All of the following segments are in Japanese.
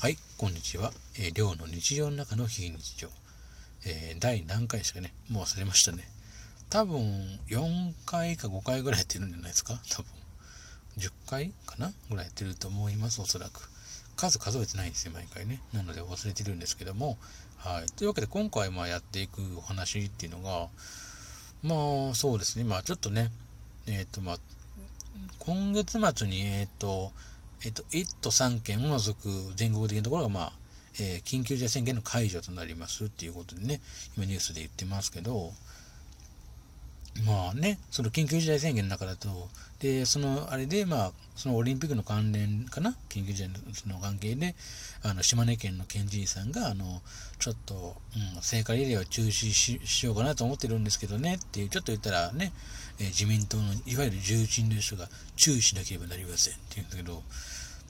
はい、こんにちは。えー、寮の日常の中の非日常。えー、第何回ですかね。もう忘れましたね。多分、4回か5回ぐらいやってるんじゃないですか。多分。10回かなぐらいやってると思います、おそらく。数数えてないんですよ、毎回ね。なので忘れてるんですけども。はい。というわけで、今回まあやっていくお話っていうのが、まあ、そうですね。まあ、ちょっとね、えっ、ー、と、まあ、今月末に、えっ、ー、と、えっと、1都3県を除く全国的なところが、まあ、えー、緊急事態宣言の解除となりますっていうことでね、今ニュースで言ってますけど、まあね、その緊急事態宣言の中だと、で、そのあれで、まあ、そのオリンピックの関連かな、緊急事態の関係で、あの島根県の県知事さんが、あの、ちょっと、うん、聖火リレーを中止しようかなと思ってるんですけどねっていう、ちょっと言ったらね、えー、自民党のいわゆる重鎮の人が注意しなければなりませんって言うんだけど、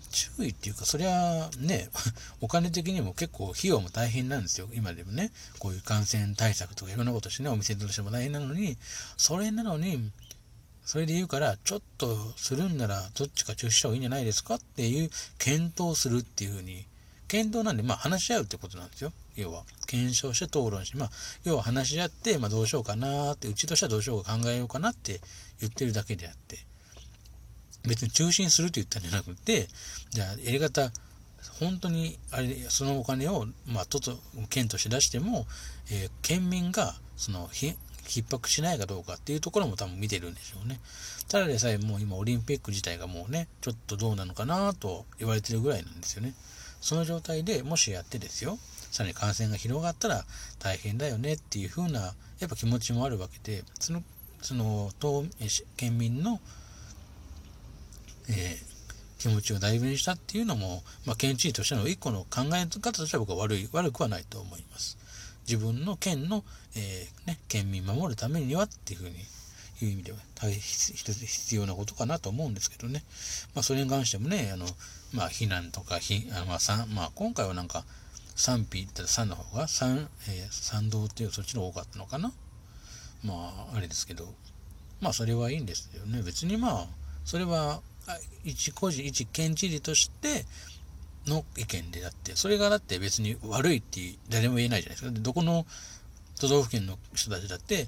注意っていうか、そりゃね、お金的にも結構費用も大変なんですよ。今でもね、こういう感染対策とかいろんなことしてね、お店としても大変なのに、それなのに、それで言うから、ちょっとするんならどっちか中止した方がいいんじゃないですか？っていう検討するっていうふうに、検討なんで、まあ話し合うってことなんですよ。要は、検証して討論して、まあ、要は話し合って、まあどうしようかなって、うちとしてはどうしようか考えようかなって言ってるだけであって、別に中心すると言ったんじゃなくて、じゃあやり方、本当にあれそのお金を、まあ、とと県として出しても、えー、県民がそのひ逼迫しないかどうかっていうところも多分見てるんでしょうね。ただでさえもう今オリンピック自体がもうね、ちょっとどうなのかなと言われてるぐらいなんですよね。その状態でもしやってですよ、さらに感染が広がったら大変だよねっていう風なやっぱ気持ちもあるわけで、その、その、県民のえー、気持ちを代弁したっていうのも、まあ、県知事としての一個の考え方としては僕は悪い、悪くはないと思います。自分の県の、えー、ね、県民守るためにはっていうふうに、いう意味では大必要なことかなと思うんですけどね。まあ、それに関してもね、あの、まあ、避難とか、ひあまあ、まあ、今回はなんか、賛否って3の方が3、えー、賛同っていうそっちの方が多かったのかな。まあ、あれですけど、まあ、それはいいんですよね。別にまあ、それは一個人、一県知事としての意見であって、それがだって別に悪いって誰も言えないじゃないですか。どこの都道府県の人たちだって、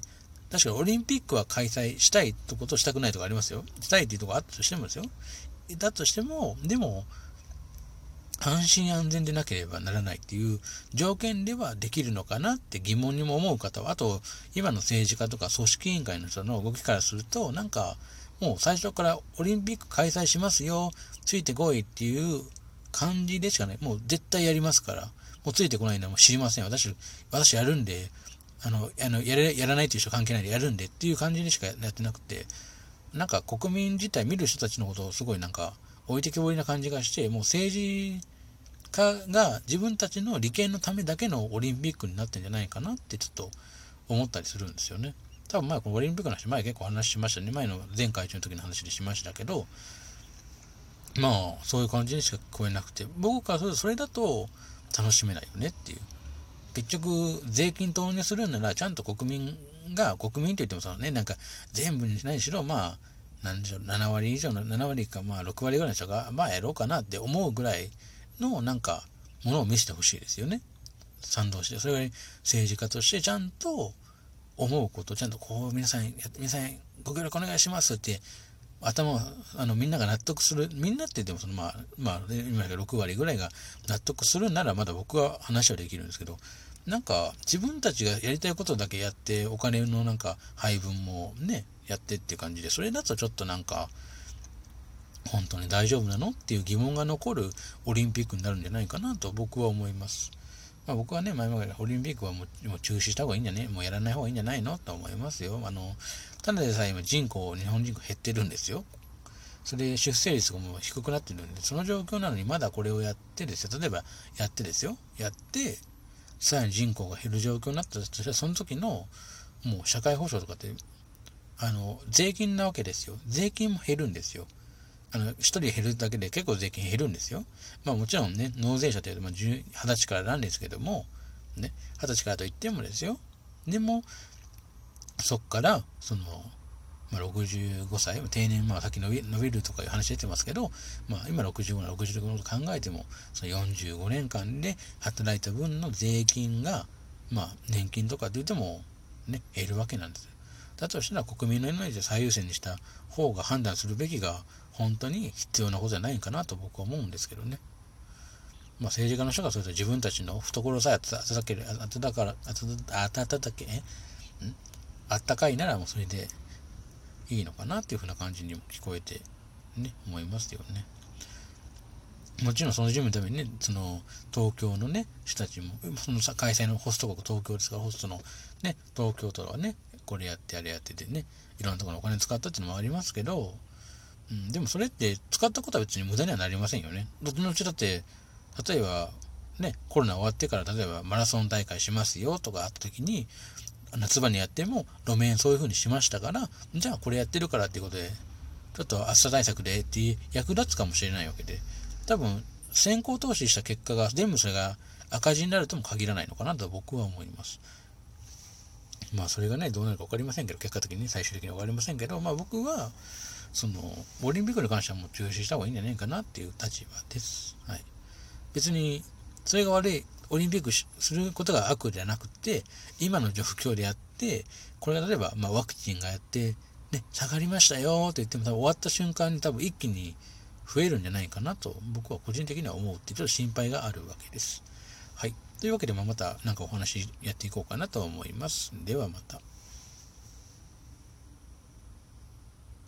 確かにオリンピックは開催したいってことしたくないとかありますよ。したいっていうとこあったとしてもですよ。だとしても、でも、安心安全でなければならないっていう条件ではできるのかなって疑問にも思う方は、あと、今の政治家とか組織委員会の人の動きからすると、なんか、もう最初からオリンピック開催しますよ、ついてこいっていう感じでしかない。もう絶対やりますから。もうついてこないのはもう知りません。私、私やるんで、あの、あのやれやらないっていう人関係ないでやるんでっていう感じでしかやってなくて、なんか国民自体見る人たちのことをすごいなんか置いてけぼりな感じがして、もう政治家が自分たちの利権のためだけのオリンピックになってんじゃないかなってちょっと思ったりするんですよね。多分前このオリンピックの話前結構話しましたね。前の前回中の時の話でしましたけどまあそういう感じにしか聞こえなくて。僕からするとそれだと楽しめないよねっていう。結局税金投入するならちゃんと国民が国民といってもそのね。なんか全部にしないしろまあ何でしょう7割以上の7割かまあ6割ぐらいの人がまあやろうかなって思うぐらいのなんかものを見せてほしいですよね。賛同してそれが政治家としてちゃんと思うことちゃんとこう皆さん皆さんご協力お願いしますって頭あのみんなが納得するみんなって言ってもそのまあまあ今6割ぐらいが納得するならまだ僕は話はできるんですけどなんか自分たちがやりたいことだけやってお金のなんか配分もねやってって感じでそれだとちょっとなんか本当に大丈夫なの？っていう疑問が残るオリンピックになるんじゃないかなと僕は思います。まあ、僕はね、前々からオリンピックはもう中止した方がいいんじゃね？もうやらない方がいいんじゃないの？と思いますよ。あの、ただでさえ今人口、日本人口減ってるんですよ。それで出生率がもう低くなってるんで、その状況なのにまだこれをやってですよ。例えばやってですよ。やって、さらに人口が減る状況になったとしたら、その時のもう社会保障とかって、あの、税金なわけですよ。税金も減るんですよ。あの、一人減るだけで結構税金減るんですよ。まあもちろんね、納税者というと、まあ、二十歳からなんですけども、ね、二十歳からと言ってもですよ。でも、そっから、その、まあ、65歳、定年、まあ、先伸び伸びるとかいう話出てますけど、まあ、今65、65のと考えても、その45年間で働いた分の税金が、まあ、年金とかって言っても、ね、減るわけなんです。だとしたら国民の命を最優先にした方が判断するべきが本当に必要なことじゃないかなと僕は思うんですけどね。まあ、政治家の人がそれと自分たちの懐さえ温ける、温か、温け、あったかいならもうそれでいいのかなっていうふうな感じにも聞こえてね、思いますよね。もちろんその準備のためにね、その東京のね、人たちも、その開催のホスト国東京ですから、ホストのね、東京都はね、これやってあれやっててね、いろんなところにお金使ったっていうのもありますけど、うん、でもそれって使ったことは別に無駄にはなりませんよね。どっちのうちだって、例えば、ね、コロナ終わってから例えばマラソン大会しますよとかあった時に、夏場にやっても路面そういう風にしましたから、じゃあこれやってるからっていうことで、ちょっと暑さ対策でって役立つかもしれないわけで、多分先行投資した結果が全部それが赤字になるとも限らないのかなと僕は思います。まあそれがね、どうなるか分かりませんけど、結果的に、最終的に分かりませんけど、まあ僕は、その、オリンピックに関してはもう中止した方がいいんじゃないかなっていう立場です。はい。別に、それが悪い、オリンピックすることが悪じゃなくて、今の状況でやって、これが例えば、まあ、ワクチンがやって、ね、下がりましたよって言っても、多分終わった瞬間に多分一気に増えるんじゃないかなと、僕は個人的には思うっていうちょっと心配があるわけです。はい。というわけで、また何かお話やっていこうかなと思います。ではまた。